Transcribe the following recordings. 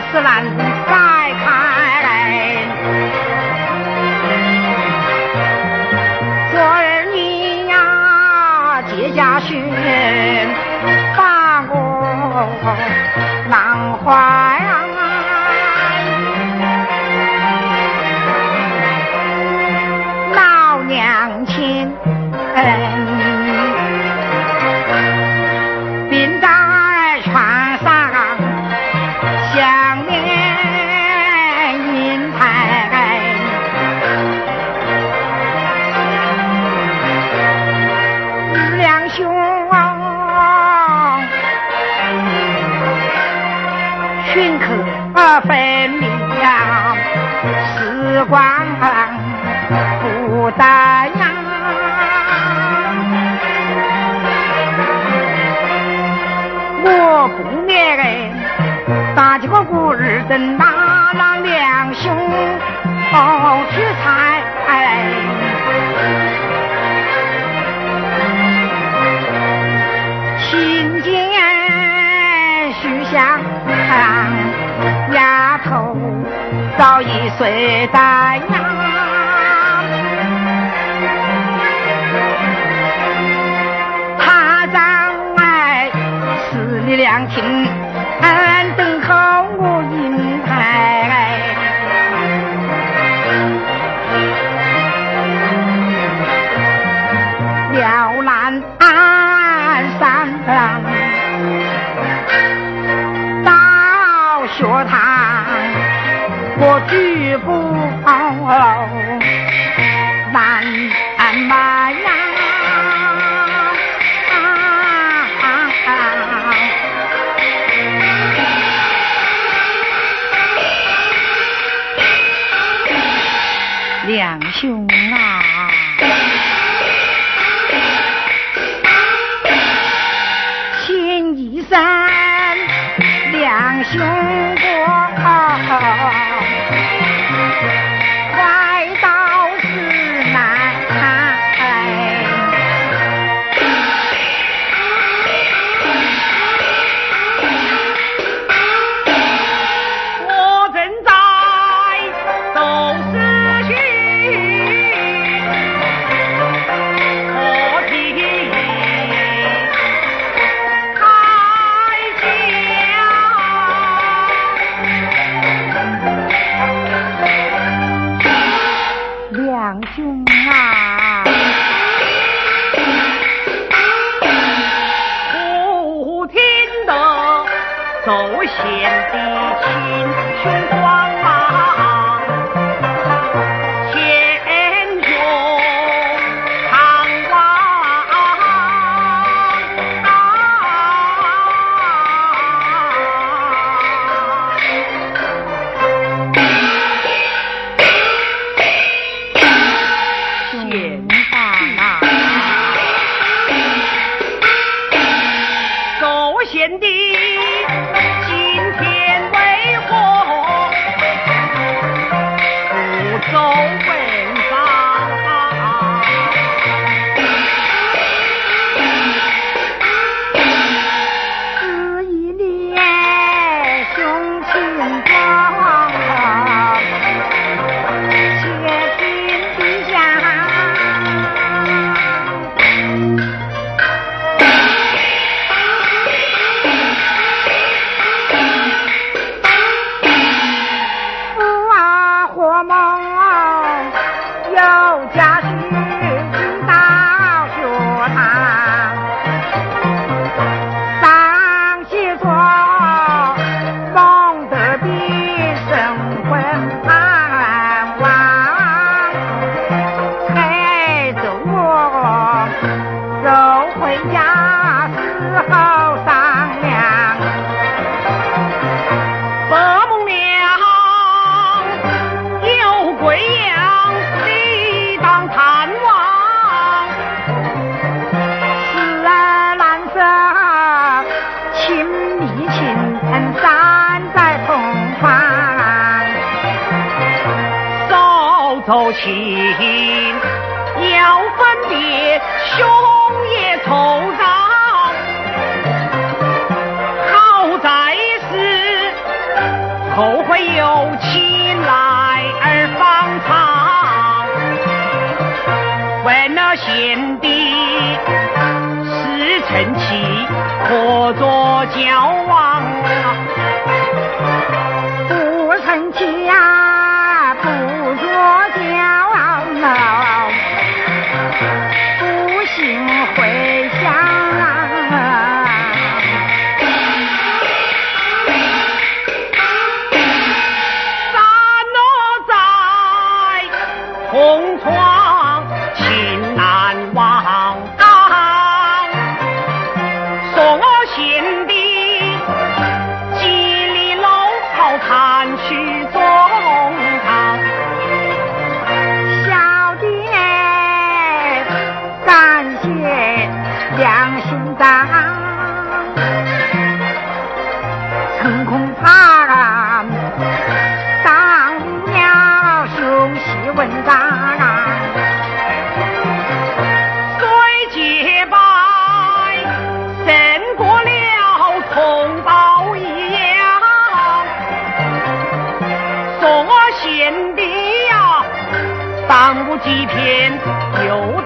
它丝丝烂情，要分别兄也愁怅。好在是后会有期，来而方长。问那贤弟是成器，何作交往？几天有。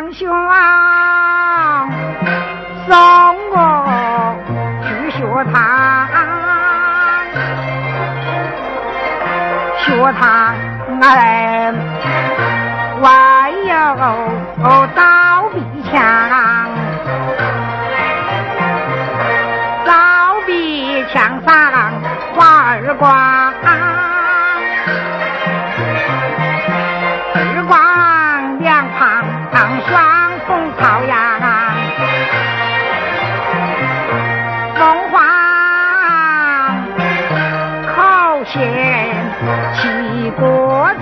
堂兄啊。国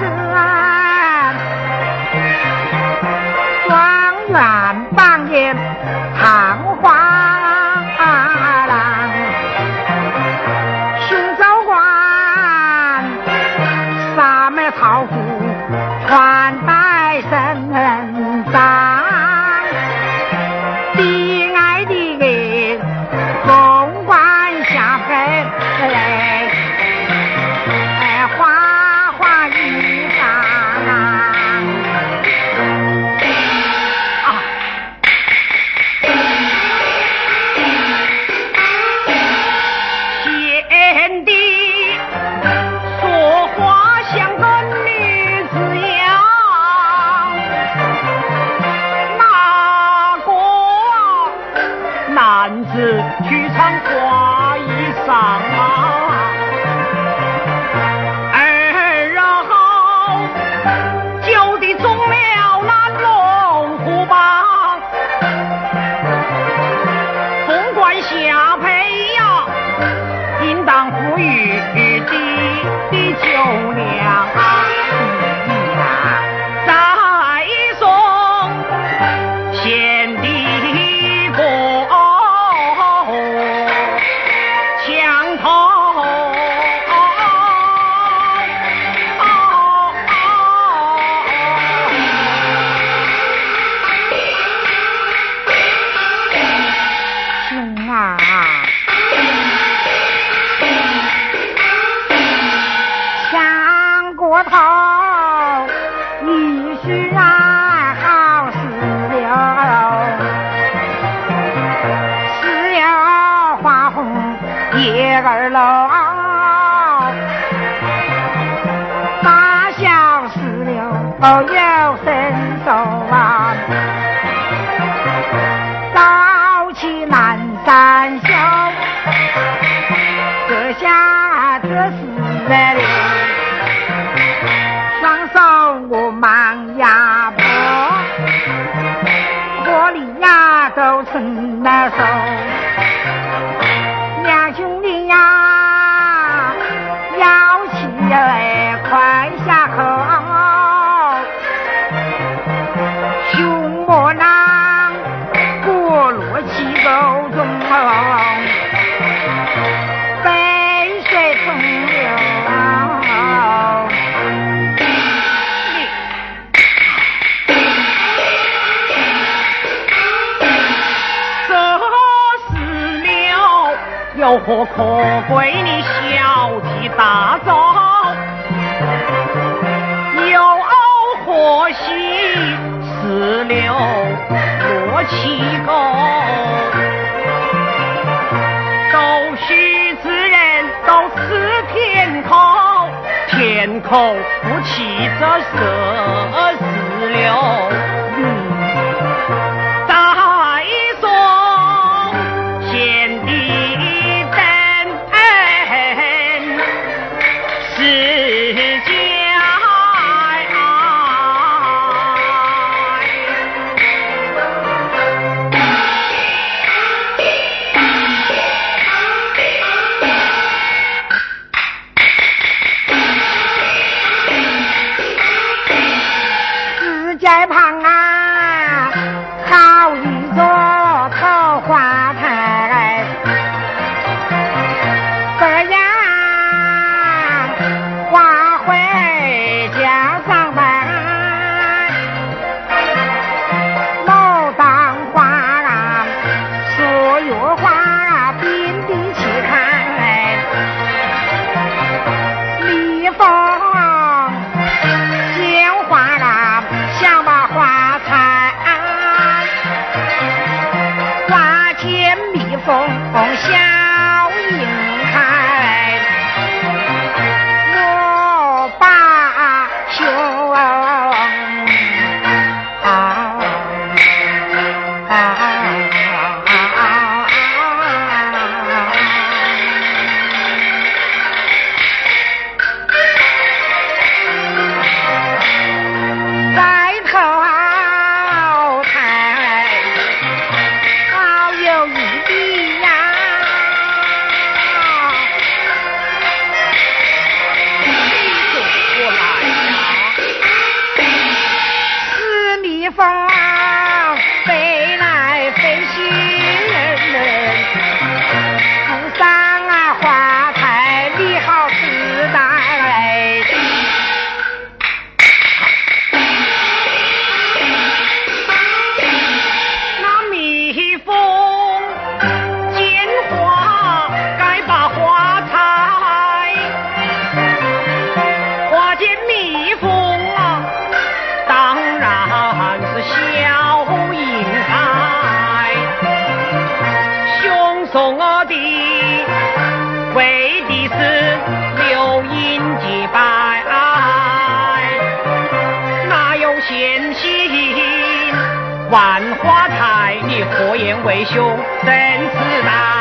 男子去唱花衣裳啊。可贵你小题大做？有偶何喜四六落七勾？都须之人都似天口，天口不起这色四六。万花台，你何言为兄？真是难。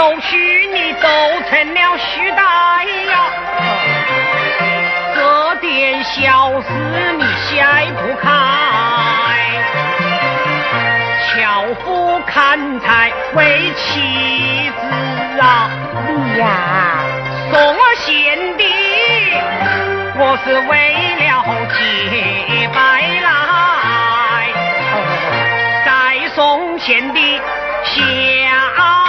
都许，你都成了虚呆呀！这点小事你想不开。樵夫砍柴为妻子啊，你呀送贤弟，我是为了结白来，再送贤弟下。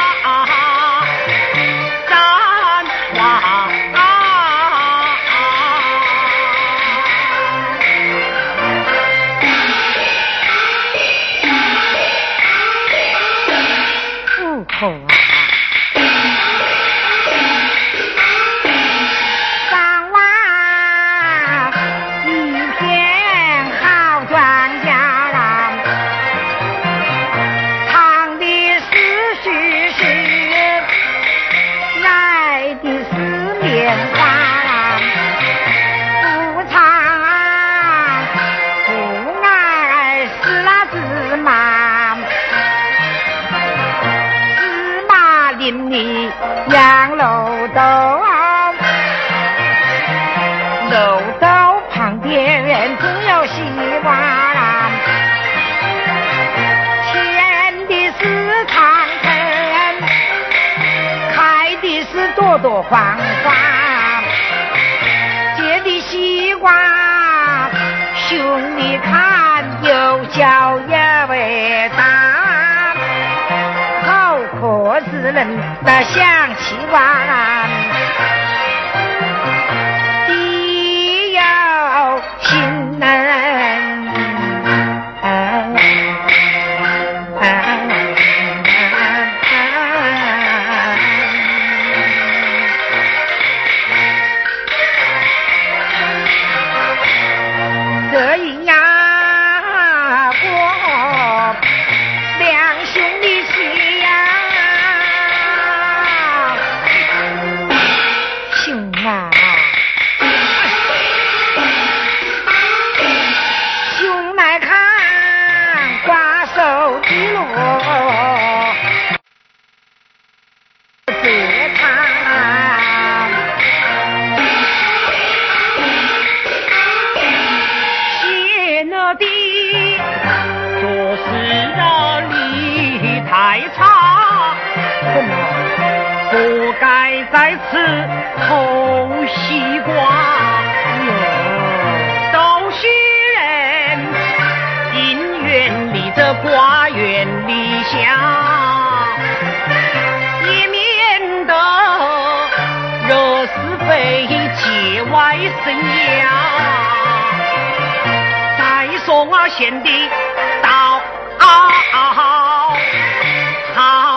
是朵朵黄花结的西瓜兄弟看又叫一位大好壳子嫩得像西瓜花园篱下，也免得惹是非节外生芽。再说我贤弟道。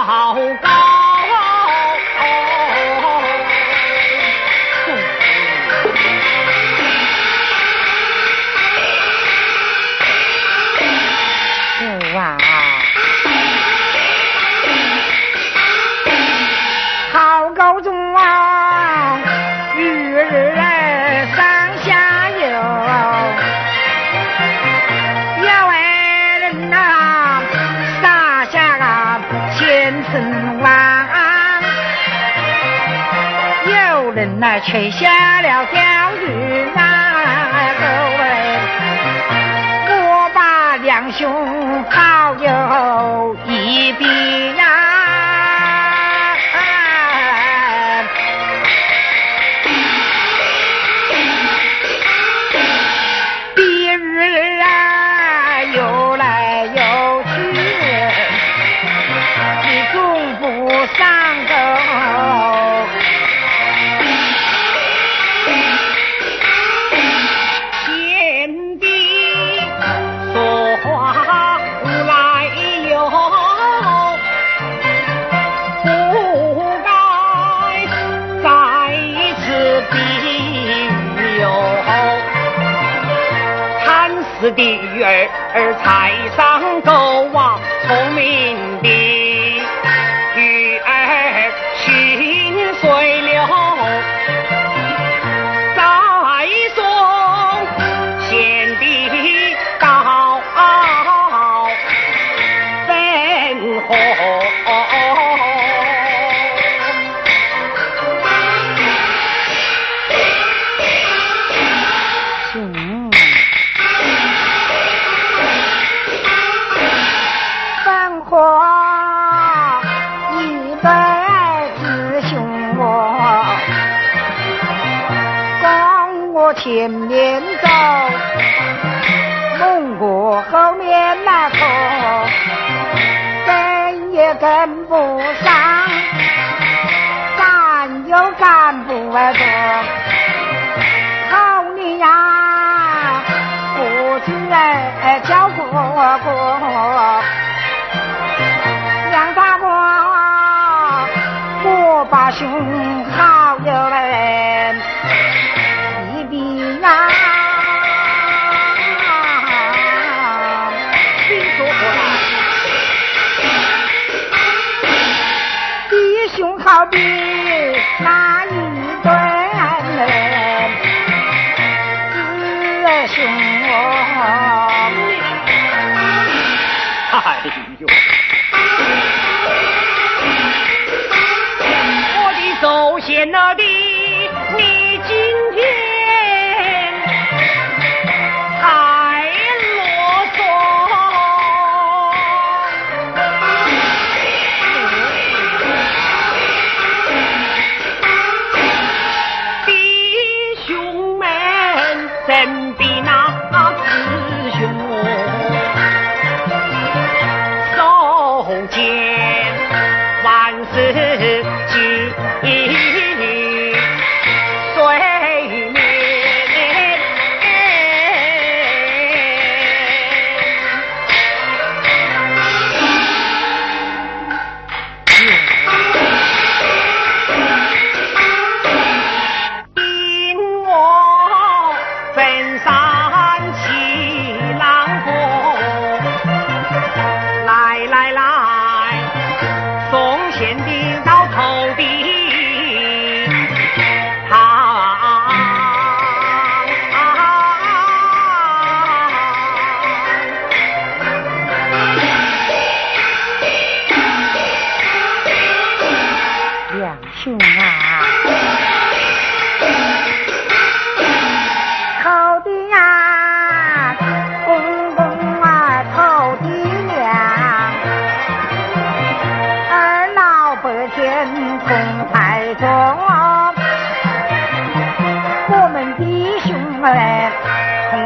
好高，有人呐却下了钓鱼啊，各位。我把两兄好友一比看似的儿才上钩啊，聪明的跟不上，干又干不过。好你呀，不知哎叫哥哥，让大哥我把兄比那一段人，弟兄我。哎呦！我的祖先那的，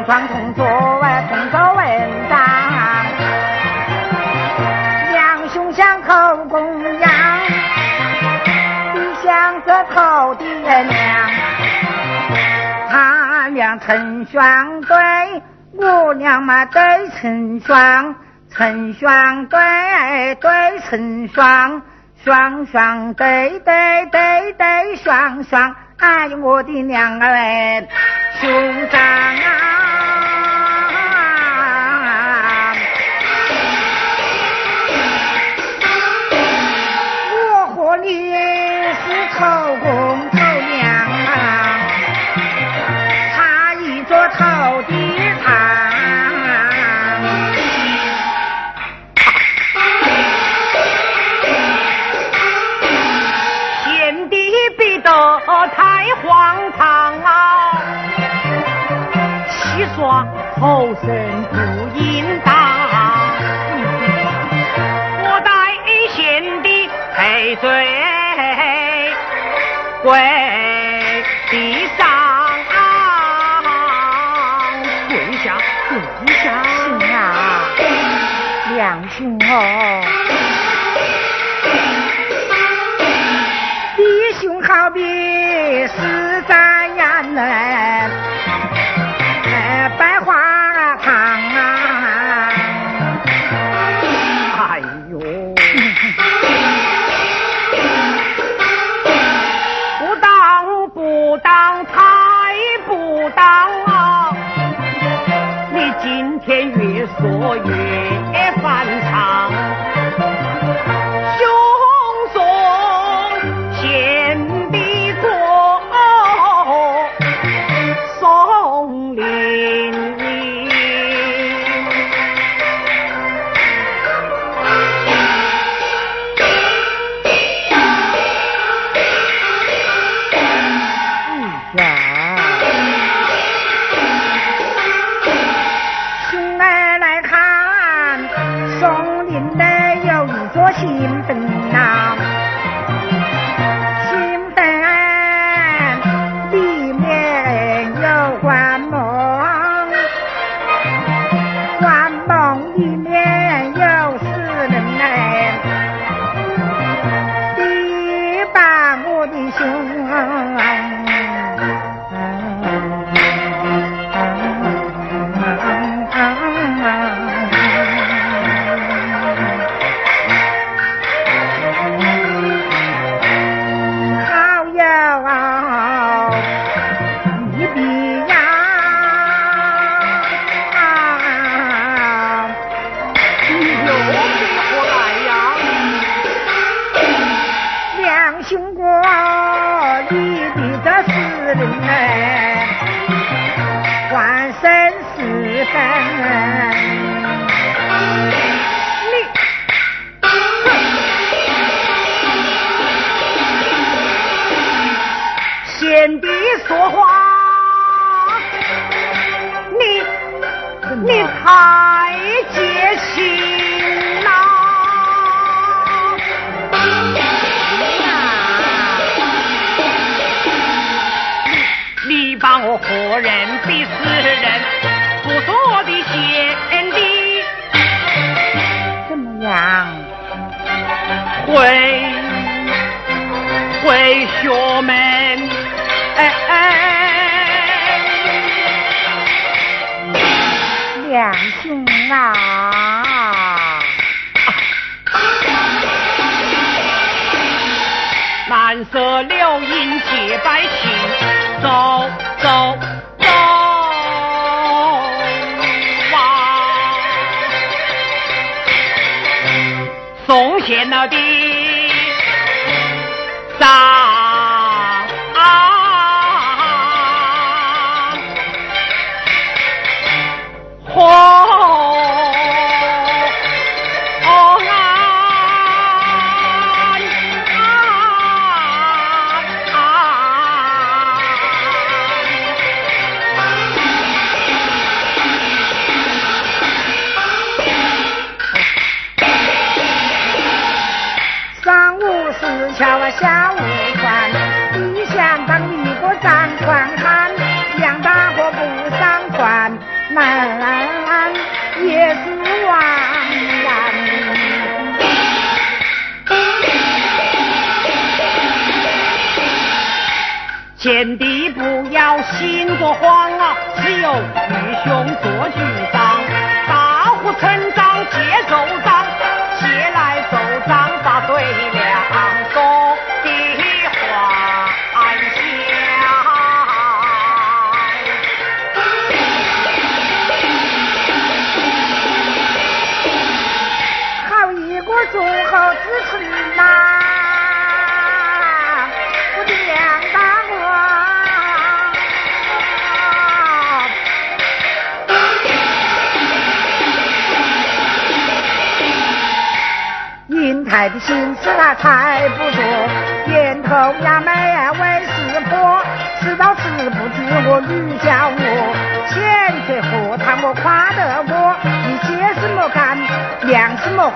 双同坐哎，同桌文章，两兄相口供养，你想着头爹娘，他俩成双对，我俩嘛对成双，成双对对成双。双双对对对对双双，哎呦我的娘儿兄长啊！我和你是头后生不应当，我待贤弟赔罪跪地上，跪下跪下，兄啊，两兄哦。好比是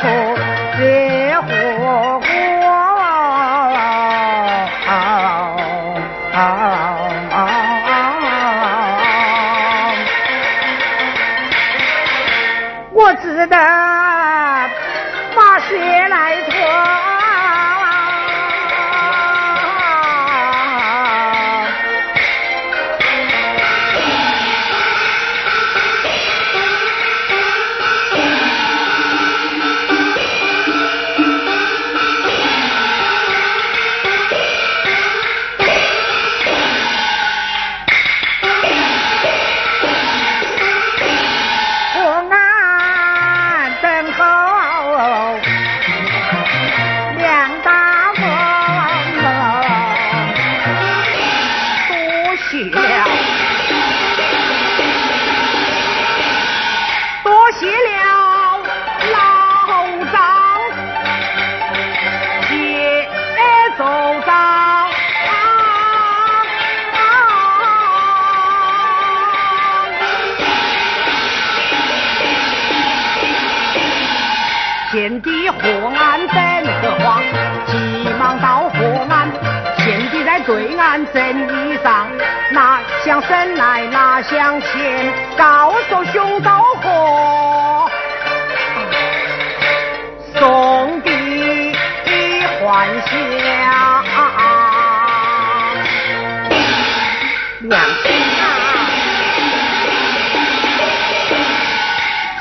量什么还乡。娘亲啊，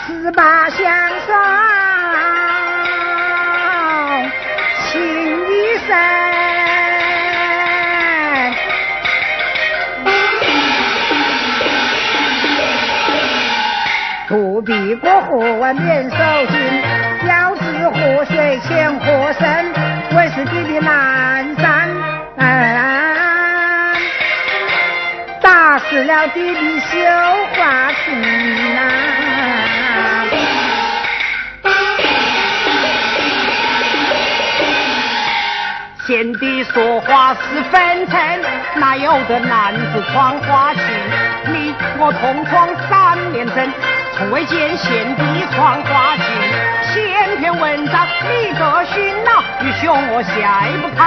十八相送。不必过河万免受惊，要知河水浅河深，为是弟的南山，打死了弟弟绣花裙呐。贤弟说话是分寸，哪有的男子穿花裙？你我同窗三年整，从未见贤弟传花信，先篇文章你个勋呐，愚兄我解不开。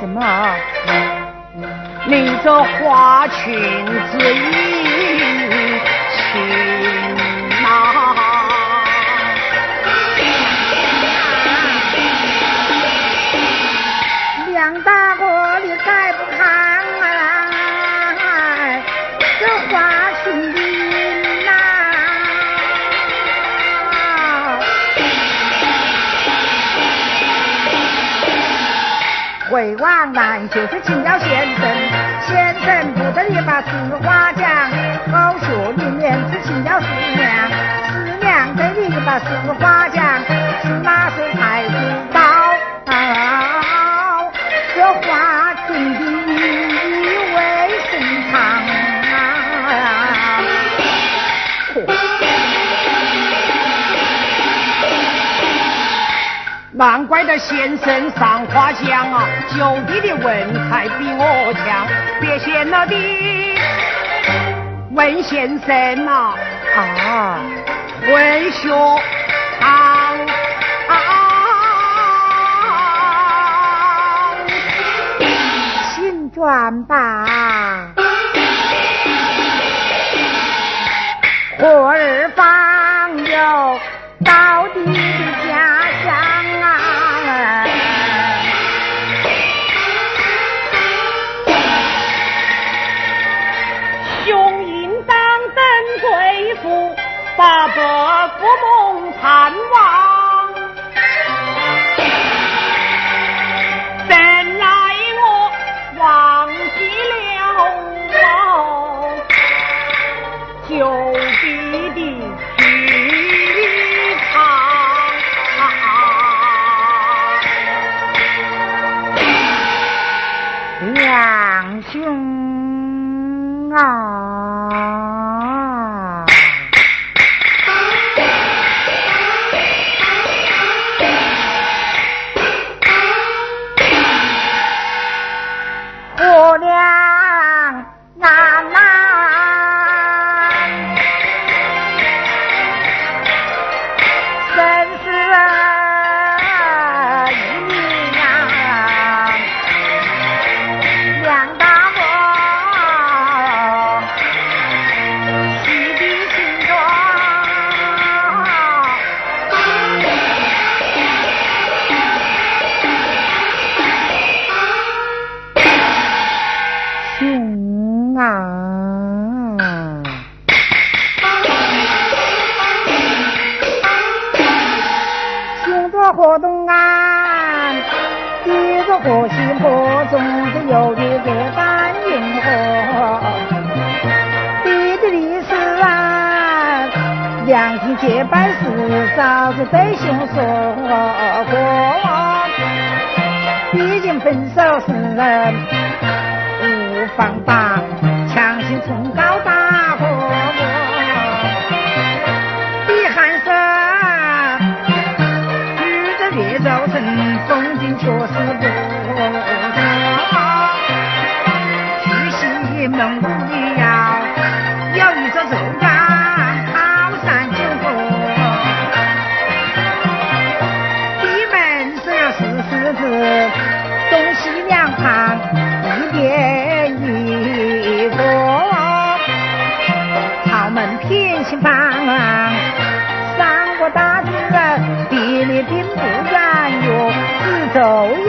什么？你这花裙子一回望南就是请教先生，先生不得你把实话讲，后学里面只请教师娘，师娘给你把实话讲，是哪岁才子？难怪的先生上花香啊，九弟的文采比我强，别嫌了的文先生呐啊，文学堂。转吧，活儿方有到我梦盼望，怎奈我忘记了旧地的聚堂，两兄啊要有一座竹竿好山就过地门上要四十字东西两旁一边一个。朝门偏西方三个大军人地里并不远哟四周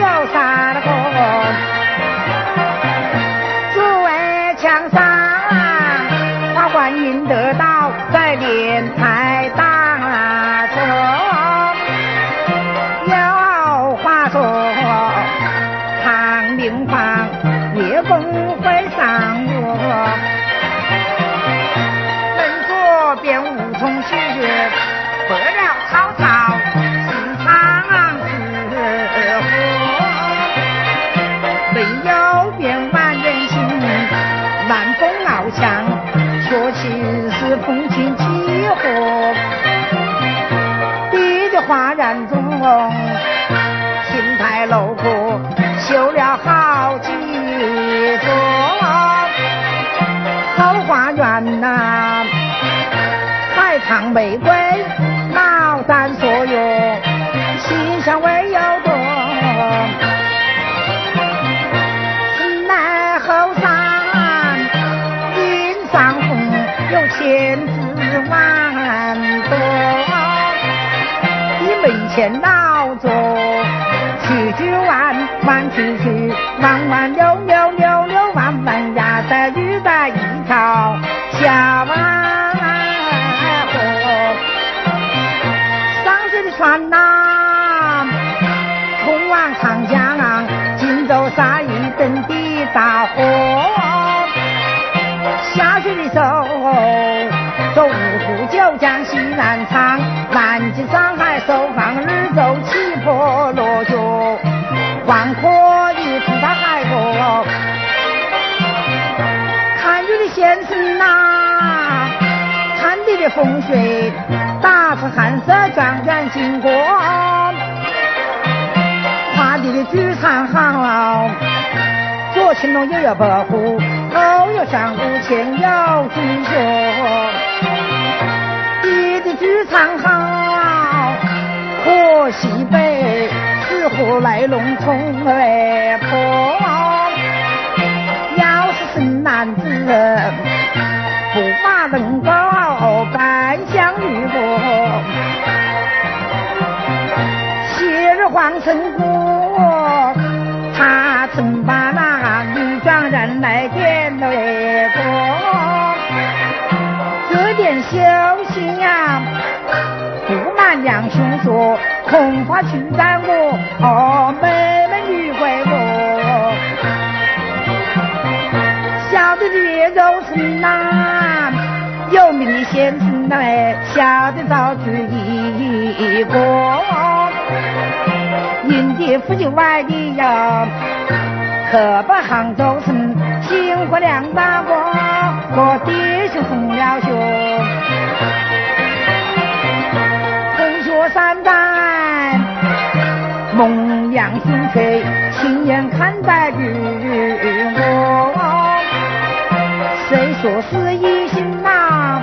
玫瑰，牡丹所用，馨香味又多。奈后山云上红，有千枝万朵。你门前老坐，去去弯弯曲曲，西南，京上海收放日走起坡落脚，广阔的大海螺。看你的。先生呐，看你的风水，打出寒色转转经过，夸你的剧场好，左青龙右有白虎，后有上古前有金蛇，西北，似乎来龙从来破。要是生男子，不把能高半相女不，昔日皇城过。瞒两兄说，恐怕去染我哦妹妹女鬼我。晓得月肉是哪？有名的先生来，晓得早知一个。迎接夫就外的呀，可把杭州城辛苦两大哥，我爹兄送了学，梦阳心碎，亲眼看待于我。谁说是一心呐？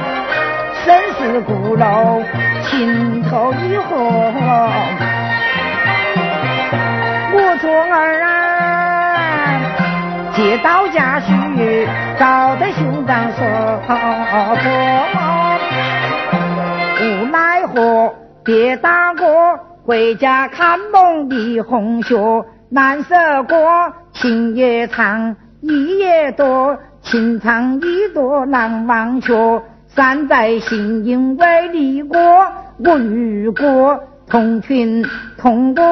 生死古楼，情投意合。我做儿啊，接到家去，找得兄长说破，无奈何别打哥回家看梦的红雪，难舍过情也长，意也多，情长意多难忘却，山在心因为离过，我与过。同群同过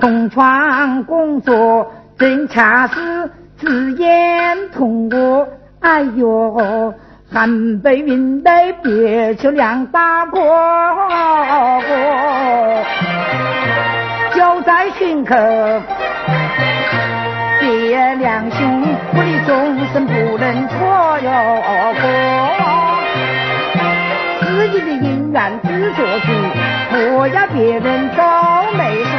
同床共坐，正恰是只言同过。哎呦，寒北云来别求两大哥，就在心口，别两兄，我的终身不能错哟。自己的姻缘自作主，不要别人走没说。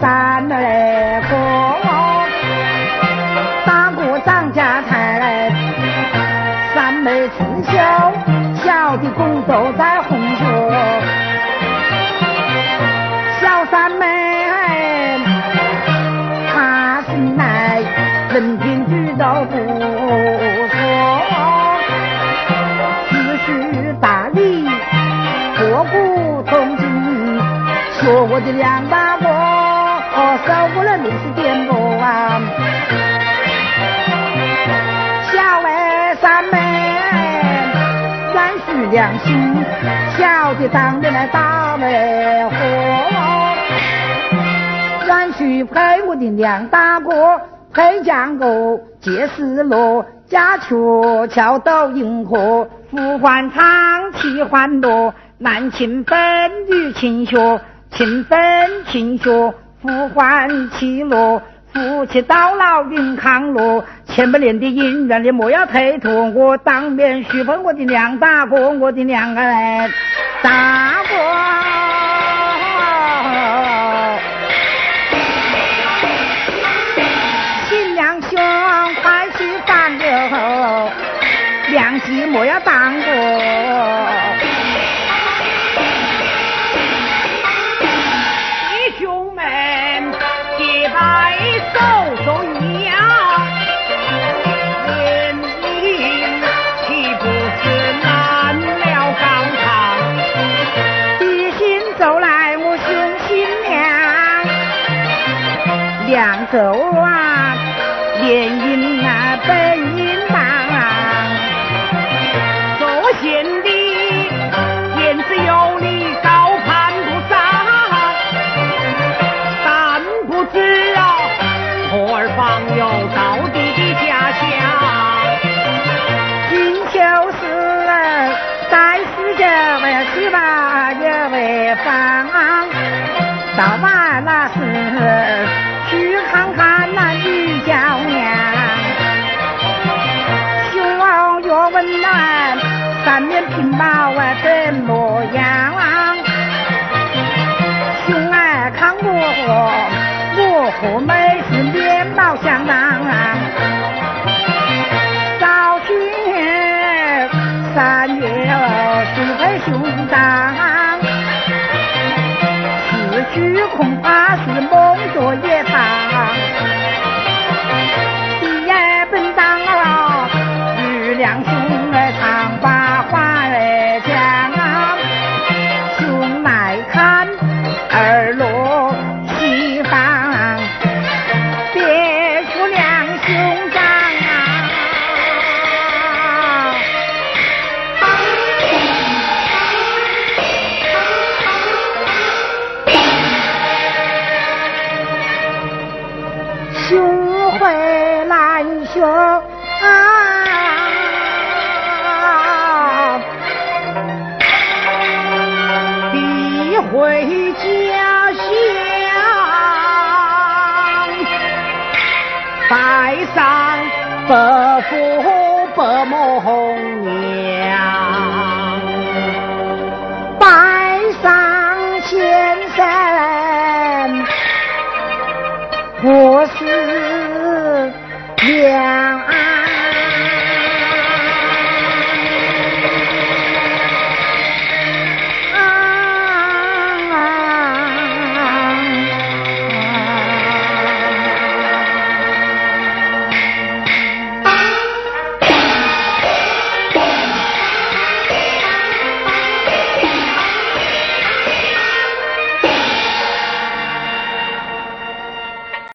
三妹三儿个，大哥张家台，三妹刺绣，小的工都在良心，晓得当年来打媒货，软续陪我的两大哥。配将我借丝罗，家雀桥斗银河，呼唤唱起欢乐，男情分女情学，情分情学，呼唤起落，夫妻到老永康乐，千百年的姻缘你莫要推脱，我当面许配我的娘大哥，我的两个大哥。良机莫要当只恐怕是梦多夜长。